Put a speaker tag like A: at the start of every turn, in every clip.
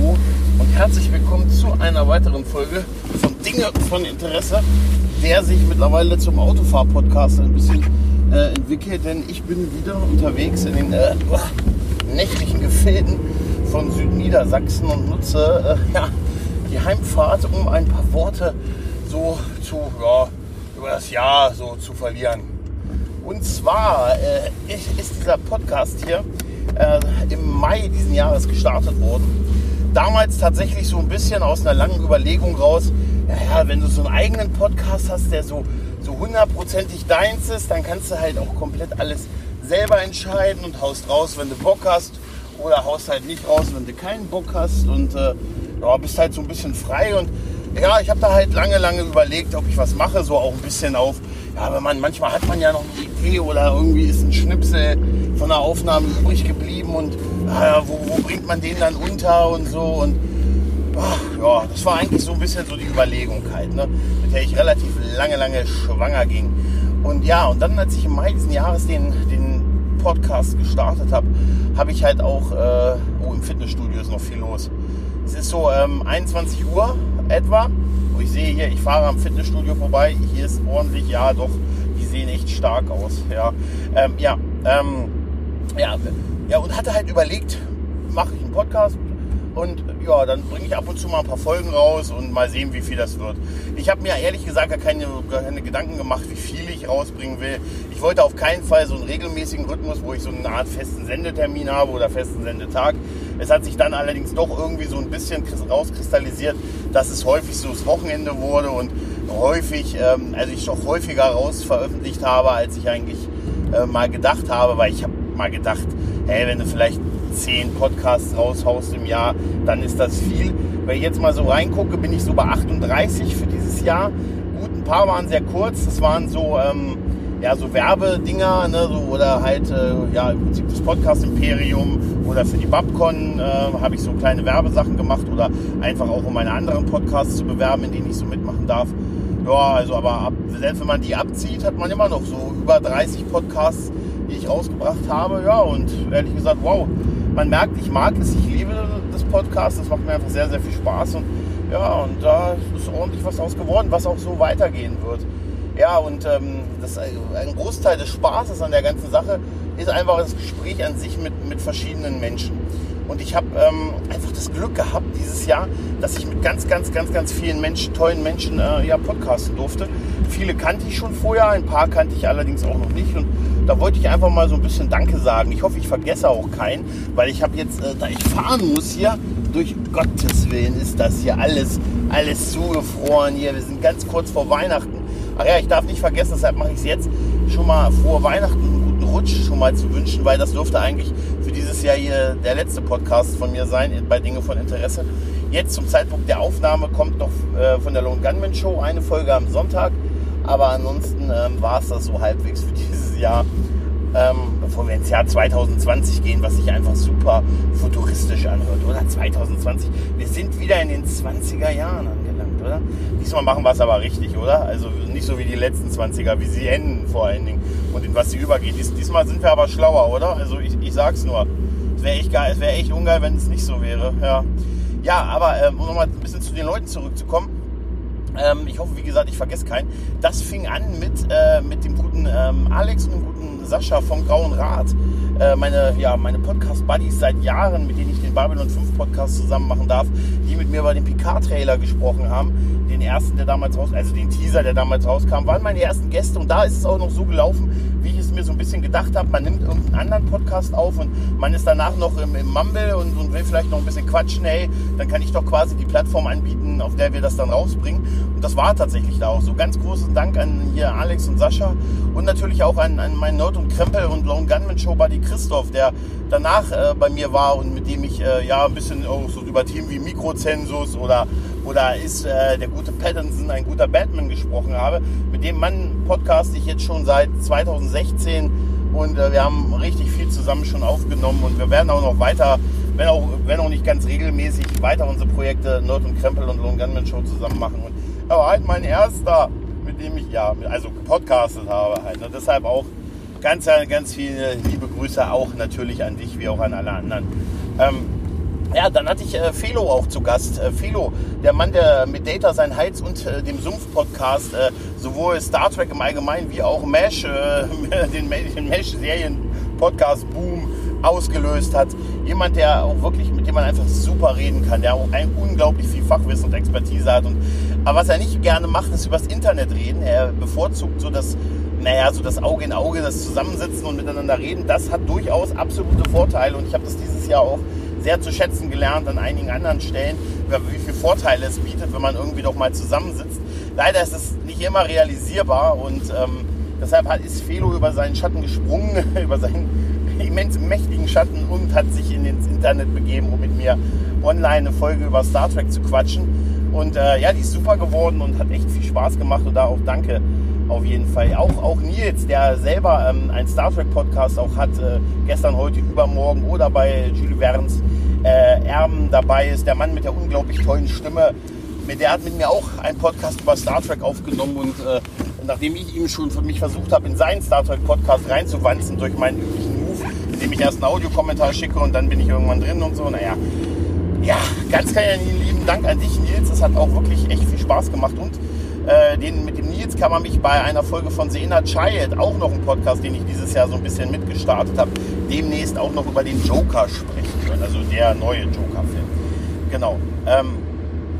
A: Hallo und herzlich willkommen zu einer weiteren Folge von Dinge von Interesse, der sich mittlerweile zum Autofahr-Podcast ein bisschen äh, entwickelt, denn ich bin wieder unterwegs in den äh, nächtlichen Gefilden von Südniedersachsen und nutze äh, ja, die Heimfahrt, um ein paar Worte so zu, ja, über das Jahr so zu verlieren. Und zwar äh, ist dieser Podcast hier äh, im Mai diesen Jahres gestartet worden. Damals tatsächlich so ein bisschen aus einer langen Überlegung raus, naja, wenn du so einen eigenen Podcast hast, der so, so hundertprozentig deins ist, dann kannst du halt auch komplett alles selber entscheiden und haust raus, wenn du Bock hast oder haust halt nicht raus, wenn du keinen Bock hast und äh, ja, bist halt so ein bisschen frei und ja, ich habe da halt lange, lange überlegt, ob ich was mache, so auch ein bisschen auf, ja, wenn man, manchmal hat man ja noch eine Idee oder irgendwie ist ein Schnipsel von der Aufnahme übrig geblieben und äh, wo, wo, bringt man den dann unter und so und ach, ja, das war eigentlich so ein bisschen so die Überlegung halt, ne, mit der ich relativ lange, lange schwanger ging. Und ja, und dann, als ich im Mai diesen Jahres den, den Podcast gestartet habe, habe ich halt auch, äh, oh, im Fitnessstudio ist noch viel los. Es ist so ähm, 21 Uhr etwa. Und ich sehe hier, ich fahre am Fitnessstudio vorbei. Hier ist ordentlich, ja doch, die sehen echt stark aus. Ja, ähm, ja ähm, ja, ja, und hatte halt überlegt, mache ich einen Podcast und ja, dann bringe ich ab und zu mal ein paar Folgen raus und mal sehen, wie viel das wird. Ich habe mir ehrlich gesagt gar keine, keine, Gedanken gemacht, wie viel ich rausbringen will. Ich wollte auf keinen Fall so einen regelmäßigen Rhythmus, wo ich so eine Art festen Sendetermin habe oder festen Sendetag. Es hat sich dann allerdings doch irgendwie so ein bisschen rauskristallisiert, dass es häufig so das Wochenende wurde und häufig, ähm, also ich doch häufiger raus veröffentlicht habe, als ich eigentlich äh, mal gedacht habe, weil ich habe mal gedacht, hey, wenn du vielleicht zehn Podcasts raushaust im Jahr, dann ist das viel. Wenn ich jetzt mal so reingucke, bin ich so bei 38 für dieses Jahr. Gut, ein paar waren sehr kurz. Das waren so, ähm, ja, so Werbedinger ne, so, oder halt äh, ja, im Prinzip das Podcast-Imperium oder für die Babcon äh, habe ich so kleine Werbesachen gemacht oder einfach auch um meine anderen Podcasts zu bewerben, in denen ich so mitmachen darf. Ja, also aber ab, selbst wenn man die abzieht, hat man immer noch so über 30 Podcasts, die ich rausgebracht habe. Ja, und ehrlich gesagt, wow, man merkt, ich mag es, ich liebe das Podcast, das macht mir einfach sehr, sehr viel Spaß und ja, und da ist ordentlich was draus geworden, was auch so weitergehen wird. Ja, und ähm, das, ein Großteil des Spaßes an der ganzen Sache ist einfach das Gespräch an sich mit, mit verschiedenen Menschen. Und ich habe ähm, einfach das Glück gehabt dieses Jahr, dass ich mit ganz, ganz, ganz, ganz vielen Menschen, tollen Menschen äh, ja, podcasten durfte. Viele kannte ich schon vorher, ein paar kannte ich allerdings auch noch nicht. Und da wollte ich einfach mal so ein bisschen Danke sagen. Ich hoffe, ich vergesse auch keinen, weil ich habe jetzt, äh, da ich fahren muss hier, durch Gottes Willen ist das hier alles, alles zugefroren hier. Wir sind ganz kurz vor Weihnachten. Ach ja, ich darf nicht vergessen, deshalb mache ich es jetzt schon mal vor Weihnachten einen guten Rutsch schon mal zu wünschen, weil das dürfte eigentlich für dieses Jahr hier der letzte Podcast von mir sein bei Dinge von Interesse. Jetzt zum Zeitpunkt der Aufnahme kommt noch äh, von der Lone Gunman Show eine Folge am Sonntag. Aber ansonsten ähm, war es das so halbwegs für dieses Jahr. Ähm, bevor wir ins Jahr 2020 gehen, was sich einfach super futuristisch anhört, oder? 2020, wir sind wieder in den 20er Jahren oder? Diesmal machen wir es aber richtig, oder? Also nicht so wie die letzten 20er, wie sie enden vor allen Dingen und in was sie übergeht. Dies, diesmal sind wir aber schlauer, oder? Also ich, ich sag's nur. Es wäre echt wäre echt ungeil, wenn es nicht so wäre. Ja, ja aber ähm, um nochmal ein bisschen zu den Leuten zurückzukommen ähm, ich hoffe, wie gesagt, ich vergesse keinen. Das fing an mit, äh, mit dem guten ähm, Alex und dem guten Sascha vom Grauen Rad. Äh, meine, ja, meine Podcast-Buddies seit Jahren, mit denen ich den Babylon 5 Podcast zusammen machen darf, die mit mir über den Picard-Trailer gesprochen haben. Den ersten, der damals raus, also den Teaser, der damals rauskam, waren meine ersten Gäste und da ist es auch noch so gelaufen, wie ich es mir so ein bisschen gedacht habe. Man nimmt irgendeinen anderen Podcast auf und man ist danach noch im, im Mumble und, und will vielleicht noch ein bisschen quatschen. Hey, dann kann ich doch quasi die Plattform anbieten, auf der wir das dann rausbringen. Das war tatsächlich da auch so. Ganz großen Dank an hier Alex und Sascha und natürlich auch an, an meinen Nerd und Krempel und Lone Gunman Show Buddy Christoph, der danach äh, bei mir war und mit dem ich äh, ja ein bisschen auch so über Themen wie Mikrozensus oder, oder ist äh, der gute Pattinson ein guter Batman gesprochen habe. Mit dem Mann podcast ich jetzt schon seit 2016 und äh, wir haben richtig viel zusammen schon aufgenommen und wir werden auch noch weiter, wenn auch, wenn auch nicht ganz regelmäßig, weiter unsere Projekte Nerd und Krempel und Lone Gunman Show zusammen machen. Und aber halt mein erster, mit dem ich ja, also gepodcastet habe halt. Und deshalb auch ganz, ganz viele liebe Grüße auch natürlich an dich, wie auch an alle anderen. Ähm, ja, dann hatte ich äh, Felo auch zu Gast. Äh, Felo, der Mann, der mit Data sein Heiz und äh, dem Sumpf-Podcast äh, sowohl Star Trek im Allgemeinen wie auch MASH, äh, den, den MASH-Serien-Podcast-Boom ausgelöst hat. Jemand, der auch wirklich, mit dem man einfach super reden kann, der auch ein unglaublich viel Fachwissen und Expertise hat. Und, aber was er nicht gerne macht, ist übers Internet reden. Er bevorzugt so das, naja, so das Auge in Auge, das Zusammensitzen und miteinander reden. Das hat durchaus absolute Vorteile und ich habe das dieses Jahr auch sehr zu schätzen gelernt an einigen anderen Stellen, wie viele Vorteile es bietet, wenn man irgendwie doch mal zusammensitzt. Leider ist es nicht immer realisierbar und ähm, deshalb hat, ist Felo über seinen Schatten gesprungen, über seinen immens mächtigen Schatten und hat sich in ins Internet begeben, um mit mir online eine Folge über Star Trek zu quatschen. Und äh, ja, die ist super geworden und hat echt viel Spaß gemacht und da auch danke auf jeden Fall. Auch, auch Nils, der selber ähm, einen Star Trek Podcast auch hat, äh, gestern, heute, übermorgen oder bei Jules Verne's äh, Erben dabei ist, der Mann mit der unglaublich tollen Stimme. Der hat mit mir auch einen Podcast über Star Trek aufgenommen und äh, nachdem ich ihm schon für mich versucht habe, in seinen Star Trek Podcast reinzuwanzen durch meinen üblichen Move, indem ich erst einen Audiokommentar schicke und dann bin ich irgendwann drin und so, naja, ja, ganz, ganz lieben Dank an dich, Nils. Es hat auch wirklich echt viel Spaß gemacht und äh, den, mit dem Nils kann man mich bei einer Folge von Sena Child, auch noch ein Podcast, den ich dieses Jahr so ein bisschen mitgestartet habe, demnächst auch noch über den Joker sprechen können, also der neue Joker-Film. Genau. Ähm,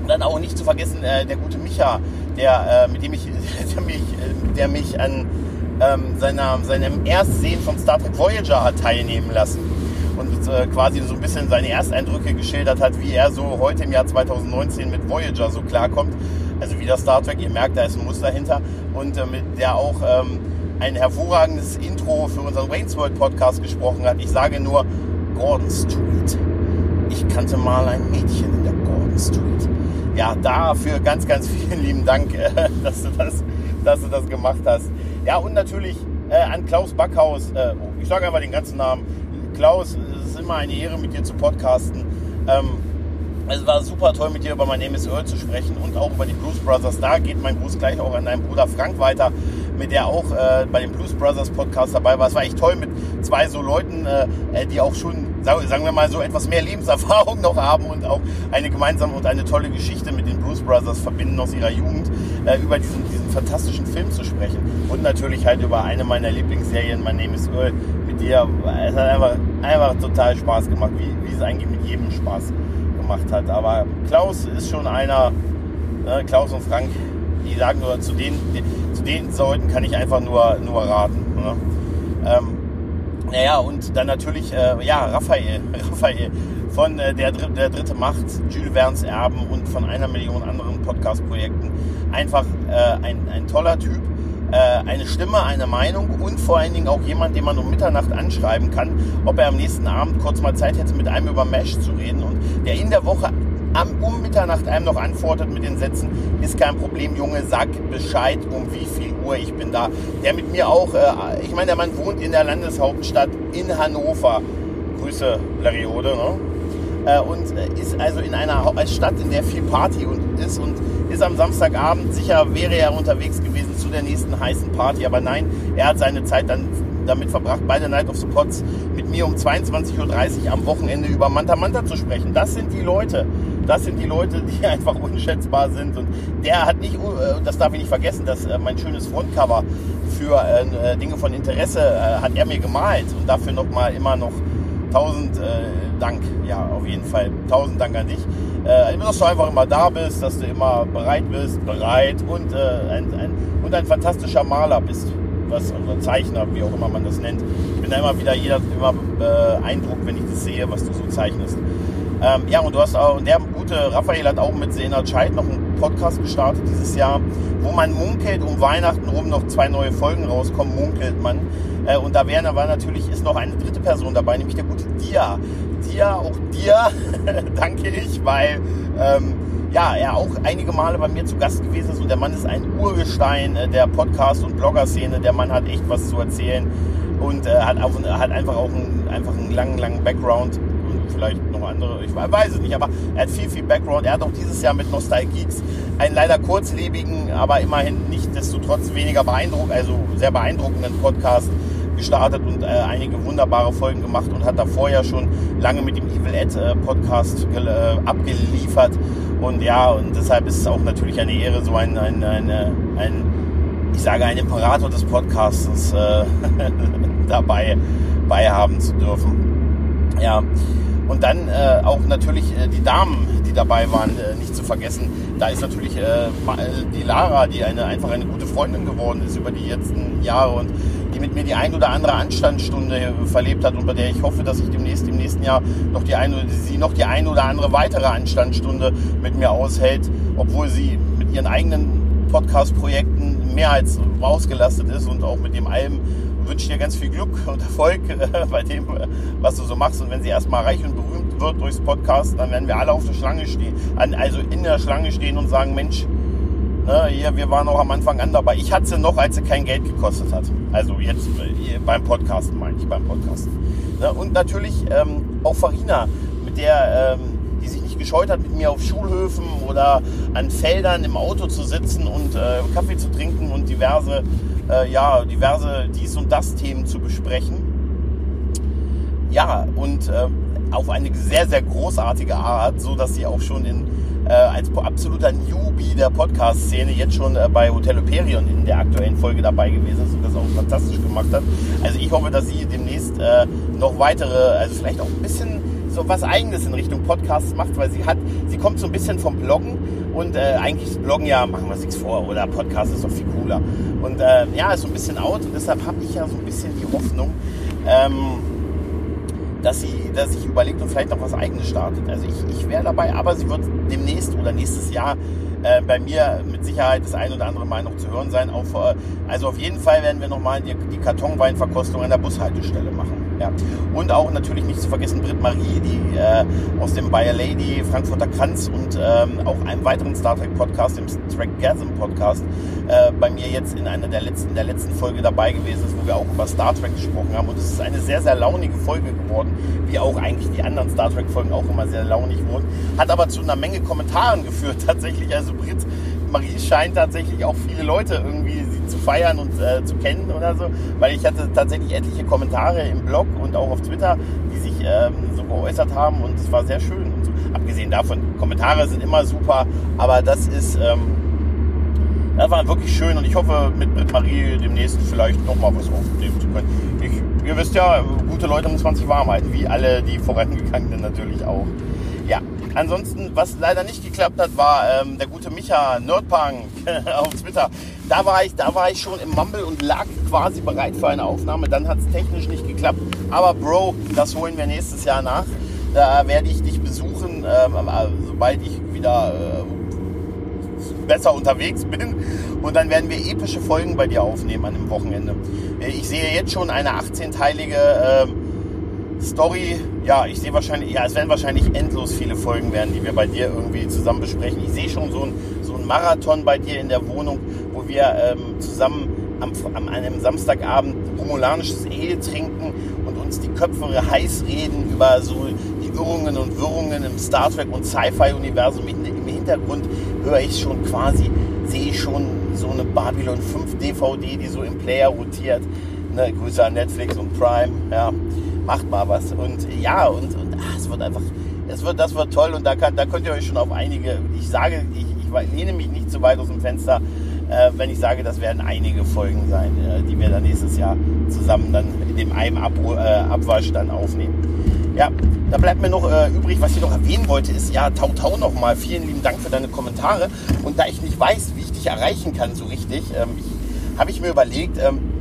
A: und dann auch nicht zu vergessen, äh, der gute Micha, der, äh, mit dem ich, der mich, der mich an ähm, seiner, seinem Erstsehen von Star Trek Voyager hat teilnehmen lassen äh, quasi so ein bisschen seine Ersteindrücke geschildert hat, wie er so heute im Jahr 2019 mit Voyager so klarkommt also wieder Star Trek, ihr merkt, da ist ein Muster hinter und äh, mit der auch ähm, ein hervorragendes Intro für unseren Wayne's World Podcast gesprochen hat. Ich sage nur Gordon Street. Ich kannte mal ein Mädchen in der Gordon Street. Ja, dafür ganz, ganz vielen lieben Dank, äh, dass, du das, dass du das gemacht hast. Ja, und natürlich äh, an Klaus Backhaus. Äh, oh, ich sage einfach den ganzen Namen. Klaus, ist immer eine Ehre, mit dir zu podcasten. Ähm, es war super toll, mit dir über mein Name is Earl zu sprechen und auch über die Blues Brothers. Da geht mein Gruß gleich auch an deinen Bruder Frank weiter, mit der auch äh, bei dem Blues Brothers Podcast dabei war. Es war echt toll mit zwei so Leuten, äh, äh die auch schon, sagen wir mal, so etwas mehr Lebenserfahrung noch haben und auch eine gemeinsame und eine tolle Geschichte mit den Blues Brothers verbinden aus ihrer Jugend, äh, über diesen, diesen fantastischen Film zu sprechen. Und natürlich halt über eine meiner Lieblingsserien, My Name is Earl, mit dir. Es hat einfach, einfach total Spaß gemacht, wie, wie es eigentlich mit jedem Spaß macht gemacht hat. Aber Klaus ist schon einer, äh, Klaus und Frank, die sagen nur, zu den, zu den Leuten kann ich einfach nur, nur raten. Ne? Ähm, naja, und dann natürlich, äh, ja, Raphael, Raphael von äh, der, der dritte Macht, Jules Verne's Erben und von einer Million anderen Podcast-Projekten. Einfach äh, ein, ein toller Typ eine Stimme, eine Meinung und vor allen Dingen auch jemand, den man um Mitternacht anschreiben kann, ob er am nächsten Abend kurz mal Zeit hätte, mit einem über Mesh zu reden und der in der Woche um Mitternacht einem noch antwortet mit den Sätzen, ist kein Problem, Junge, sag Bescheid, um wie viel Uhr ich bin da. Der mit mir auch, äh, ich meine, der Mann wohnt in der Landeshauptstadt in Hannover. Grüße, Lariode, ne? Äh, und ist also in einer Stadt, in der viel Party und ist und ist am Samstagabend sicher wäre er unterwegs gewesen zu der nächsten heißen Party, aber nein, er hat seine Zeit dann damit verbracht, bei der Night of the Pots mit mir um 22.30 Uhr am Wochenende über Manta Manta zu sprechen. Das sind die Leute. Das sind die Leute, die einfach unschätzbar sind. Und der hat nicht, äh, das darf ich nicht vergessen, dass äh, mein schönes Frontcover für Dinge von Interesse hat er mir gemalt und dafür nochmal immer noch tausend Dank, ja, auf jeden Fall. Tausend Dank an dich. Äh, dass du einfach immer da bist, dass du immer bereit bist, bereit und, äh, ein, ein, und ein fantastischer Maler bist. Was, oder Zeichner, wie auch immer man das nennt. Ich bin da immer wieder jeder immer beeindruckt, wenn ich das sehe, was du so zeichnest. Ähm, ja, und du hast auch, und der gute Raphael hat auch mit Sena Scheid noch einen Podcast gestartet dieses Jahr, wo man munkelt, um Weihnachten rum noch zwei neue Folgen rauskommen, munkelt man. Äh, und da wäre natürlich, ist noch eine dritte Person dabei, nämlich der gute Dia dir, auch dir danke ich, weil ähm, ja, er auch einige Male bei mir zu Gast gewesen ist und der Mann ist ein Urgestein äh, der Podcast- und Blogger-Szene. Der Mann hat echt was zu erzählen und äh, hat, auch, hat einfach auch einen, einfach einen langen, langen Background und vielleicht noch andere, ich weiß es nicht, aber er hat viel, viel Background. Er hat auch dieses Jahr mit Nostalgeeks einen leider kurzlebigen, aber immerhin nicht desto trotz weniger beeindruckend, also sehr beeindruckenden Podcast gestartet und äh, einige wunderbare Folgen gemacht und hat davor ja schon lange mit dem Evil Ed äh, Podcast äh, abgeliefert. Und ja, und deshalb ist es auch natürlich eine Ehre, so ein, ein, ein, ein ich sage, ein Imperator des Podcasts äh, dabei bei haben zu dürfen. Ja, und dann äh, auch natürlich äh, die Damen, die dabei waren, äh, nicht zu vergessen. Da ist natürlich äh, die Lara, die eine, einfach eine gute Freundin geworden ist über die letzten Jahre und die mit mir die ein oder andere Anstandsstunde verlebt hat und bei der ich hoffe, dass ich demnächst im nächsten Jahr noch die eine, sie noch die eine oder andere weitere Anstandsstunde mit mir aushält, obwohl sie mit ihren eigenen Podcast-Projekten mehr als ausgelastet ist und auch mit dem Alben wünsche dir ganz viel Glück und Erfolg äh, bei dem, was du so machst. Und wenn sie erstmal reich und berühmt wird durchs Podcast, dann werden wir alle auf der Schlange stehen, also in der Schlange stehen und sagen, Mensch, ne, wir waren auch am Anfang an dabei. Ich hatte sie noch, als sie kein Geld gekostet hat. Also jetzt äh, beim Podcasten meine ich, beim Podcasten. Ne, und natürlich ähm, auch Farina, mit der, ähm, die sich nicht gescheut hat, mit mir auf Schulhöfen oder an Feldern im Auto zu sitzen und äh, Kaffee zu trinken und diverse ja, diverse dies und das Themen zu besprechen. Ja, und auf eine sehr, sehr großartige Art, so dass sie auch schon in, äh, als absoluter Newbie der Podcast-Szene jetzt schon äh, bei Hotel Operion in der aktuellen Folge dabei gewesen ist und das auch fantastisch gemacht hat. Also ich hoffe, dass sie demnächst äh, noch weitere, also vielleicht auch ein bisschen so was Eigenes in Richtung Podcasts macht, weil sie hat, sie kommt so ein bisschen vom Bloggen und äh, eigentlich ist Bloggen ja, machen wir es nichts vor, oder Podcast ist doch viel cooler. Und äh, ja, ist so ein bisschen out und deshalb habe ich ja so ein bisschen die Hoffnung, ähm, dass sie, dass sich überlegt und vielleicht noch was eigenes startet. Also ich, ich wäre dabei, aber sie wird demnächst oder nächstes Jahr äh, bei mir mit Sicherheit das ein oder andere Mal noch zu hören sein. Auf, äh, also auf jeden Fall werden wir nochmal die, die Kartonweinverkostung an der Bushaltestelle machen. Ja. Und auch natürlich nicht zu vergessen Britt Marie, die äh, aus dem Bayer Lady, Frankfurter Kranz und ähm, auch einem weiteren Star Trek Podcast, dem Trekgasm Podcast, äh, bei mir jetzt in einer der letzten, der letzten Folge dabei gewesen ist, wo wir auch über Star Trek gesprochen haben. Und es ist eine sehr, sehr launige Folge geworden, wie auch eigentlich die anderen Star Trek Folgen auch immer sehr launig wurden. Hat aber zu einer Menge Kommentaren geführt tatsächlich. Also Britt Marie scheint tatsächlich auch viele Leute irgendwie zu feiern und äh, zu kennen oder so, weil ich hatte tatsächlich etliche Kommentare im Blog und auch auf Twitter, die sich ähm, so geäußert haben und es war sehr schön. Und so. Abgesehen davon, Kommentare sind immer super, aber das ist, ähm, das war wirklich schön und ich hoffe, mit, mit Marie demnächst vielleicht nochmal was aufnehmen zu können. Ich, ihr wisst ja, gute Leute muss man sich warm halten, wie alle die vorangegangenen natürlich auch. Ja, ansonsten, was leider nicht geklappt hat, war ähm, der gute Micha Nerdpunk auf Twitter. Da war, ich, da war ich schon im Mumble und lag quasi bereit für eine Aufnahme. Dann hat es technisch nicht geklappt. Aber Bro, das holen wir nächstes Jahr nach. Da werde ich dich besuchen, ähm, äh, sobald ich wieder äh, besser unterwegs bin. Und dann werden wir epische Folgen bei dir aufnehmen an dem Wochenende. Äh, ich sehe jetzt schon eine 18-teilige... Äh, Story, ja, ich sehe wahrscheinlich, ja, es werden wahrscheinlich endlos viele Folgen werden, die wir bei dir irgendwie zusammen besprechen. Ich sehe schon so ein, so ein Marathon bei dir in der Wohnung, wo wir ähm, zusammen am, am einem Samstagabend romulanisches Ale trinken und uns die Köpfe heiß reden über so die Irrungen und Wirrungen im Star Trek und Sci-Fi-Universum. Im Hintergrund höre ich schon quasi, sehe ich schon so eine Babylon 5 DVD, die so im Player rotiert. Ne, Grüße an Netflix und Prime, ja macht mal was. Und ja, und, und ach, es wird einfach, es wird, das wird toll und da, kann, da könnt ihr euch schon auf einige, ich sage, ich, ich lehne mich nicht zu weit aus dem Fenster, äh, wenn ich sage, das werden einige Folgen sein, äh, die wir dann nächstes Jahr zusammen dann in dem einen Ab äh, Abwasch dann aufnehmen. Ja, da bleibt mir noch äh, übrig, was ich noch erwähnen wollte, ist ja, Tau Tau nochmal. Vielen lieben Dank für deine Kommentare. Und da ich nicht weiß, wie ich dich erreichen kann so richtig, ähm, habe ich mir überlegt, ähm, äh,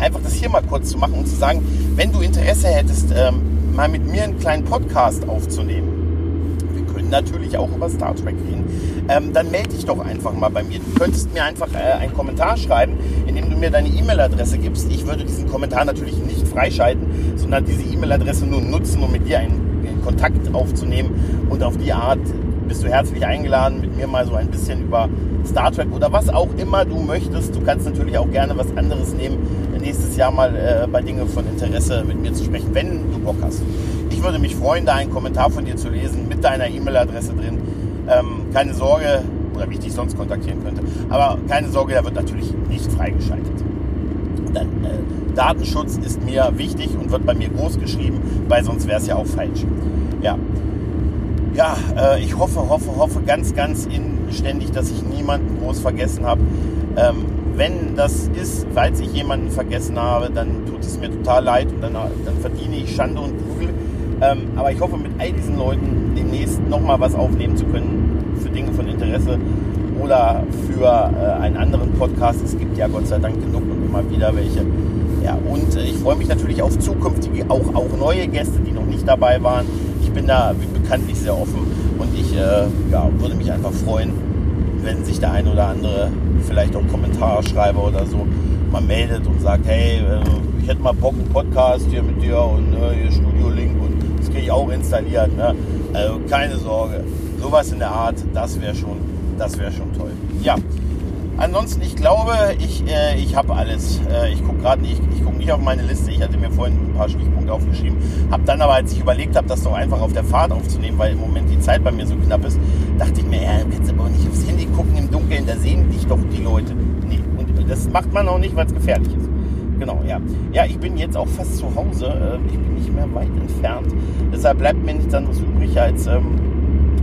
A: einfach das hier mal kurz zu machen und zu sagen, wenn du Interesse hättest, ähm, mal mit mir einen kleinen Podcast aufzunehmen. Wir können natürlich auch über Star Trek reden. Ähm, dann melde dich doch einfach mal bei mir. Du könntest mir einfach äh, einen Kommentar schreiben, indem du mir deine E-Mail-Adresse gibst. Ich würde diesen Kommentar natürlich nicht freischalten, sondern diese E-Mail-Adresse nur nutzen, um mit dir einen, einen Kontakt aufzunehmen. Und auf die Art bist du herzlich eingeladen, mit mir mal so ein bisschen über Star Trek oder was auch immer du möchtest. Du kannst natürlich auch gerne was anderes nehmen, nächstes Jahr mal äh, bei Dingen von Interesse mit mir zu sprechen, wenn du Bock hast. Ich würde mich freuen, da einen Kommentar von dir zu lesen mit deiner E-Mail-Adresse drin. Ähm, keine Sorge, oder wie ich dich sonst kontaktieren könnte. Aber keine Sorge, der wird natürlich nicht freigeschaltet. Dann äh, Datenschutz ist mir wichtig und wird bei mir groß geschrieben, weil sonst wäre es ja auch falsch. Ja, ja äh, ich hoffe, hoffe, hoffe ganz, ganz inständig, dass ich niemanden groß vergessen habe. Ähm, wenn das ist, falls ich jemanden vergessen habe, dann tut es mir total leid und dann, dann verdiene ich Schande und Prügel. Ähm, aber ich hoffe, mit all diesen Leuten demnächst nochmal was aufnehmen zu können für Dinge von Interesse oder für äh, einen anderen Podcast. Es gibt ja Gott sei Dank genug und immer wieder welche. Ja, und äh, ich freue mich natürlich auf zukünftige, auch, auch neue Gäste, die noch nicht dabei waren. Ich bin da bekanntlich sehr offen und ich äh, ja, würde mich einfach freuen, wenn sich der ein oder andere vielleicht auch Kommentarschreiber oder so mal meldet und sagt, hey, äh, ich hätte mal Bock einen Podcast hier mit dir und äh, hier Studio Link und das kriege ich auch installiert. Ne? Also keine Sorge, sowas in der Art, das wäre schon, das wäre schon toll. Ja. Ansonsten, ich glaube, ich, äh, ich habe alles. Äh, ich gucke gerade nicht, ich gucke nicht auf meine Liste. Ich hatte mir vorhin ein paar Stichpunkte aufgeschrieben. Habe dann aber, als ich überlegt habe, das doch einfach auf der Fahrt aufzunehmen, weil im Moment die Zeit bei mir so knapp ist, dachte ich mir, ja, kannst aber nicht aufs Handy gucken im Dunkeln, da sehen dich doch die Leute. Nee, und das macht man auch nicht, weil es gefährlich ist. Genau, ja. Ja, ich bin jetzt auch fast zu Hause. Äh, ich bin nicht mehr weit entfernt. Deshalb bleibt mir nichts anderes übrig, als ähm,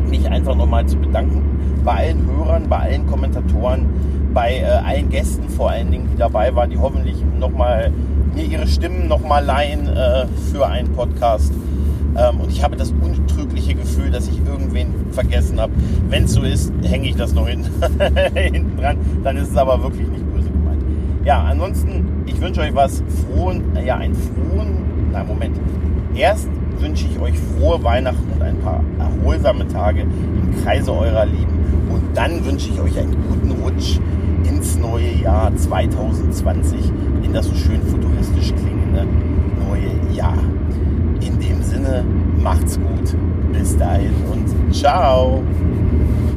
A: mich einfach nochmal zu bedanken bei allen Hörern, bei allen Kommentatoren, bei äh, allen Gästen vor allen Dingen, die dabei waren, die hoffentlich nochmal mir ihre Stimmen nochmal leihen äh, für einen Podcast. Ähm, und ich habe das untrügliche Gefühl, dass ich irgendwen vergessen habe. Wenn es so ist, hänge ich das noch hin, hinten dran. Dann ist es aber wirklich nicht böse gemeint. Ja, ansonsten, ich wünsche euch was frohen, äh, ja, einen frohen, nein, Moment. Erst wünsche ich euch frohe Weihnachten und ein paar erholsame Tage im Kreise eurer Lieben. Dann wünsche ich euch einen guten Rutsch ins neue Jahr 2020, in das so schön futuristisch klingende neue Jahr. In dem Sinne, macht's gut. Bis dahin und ciao.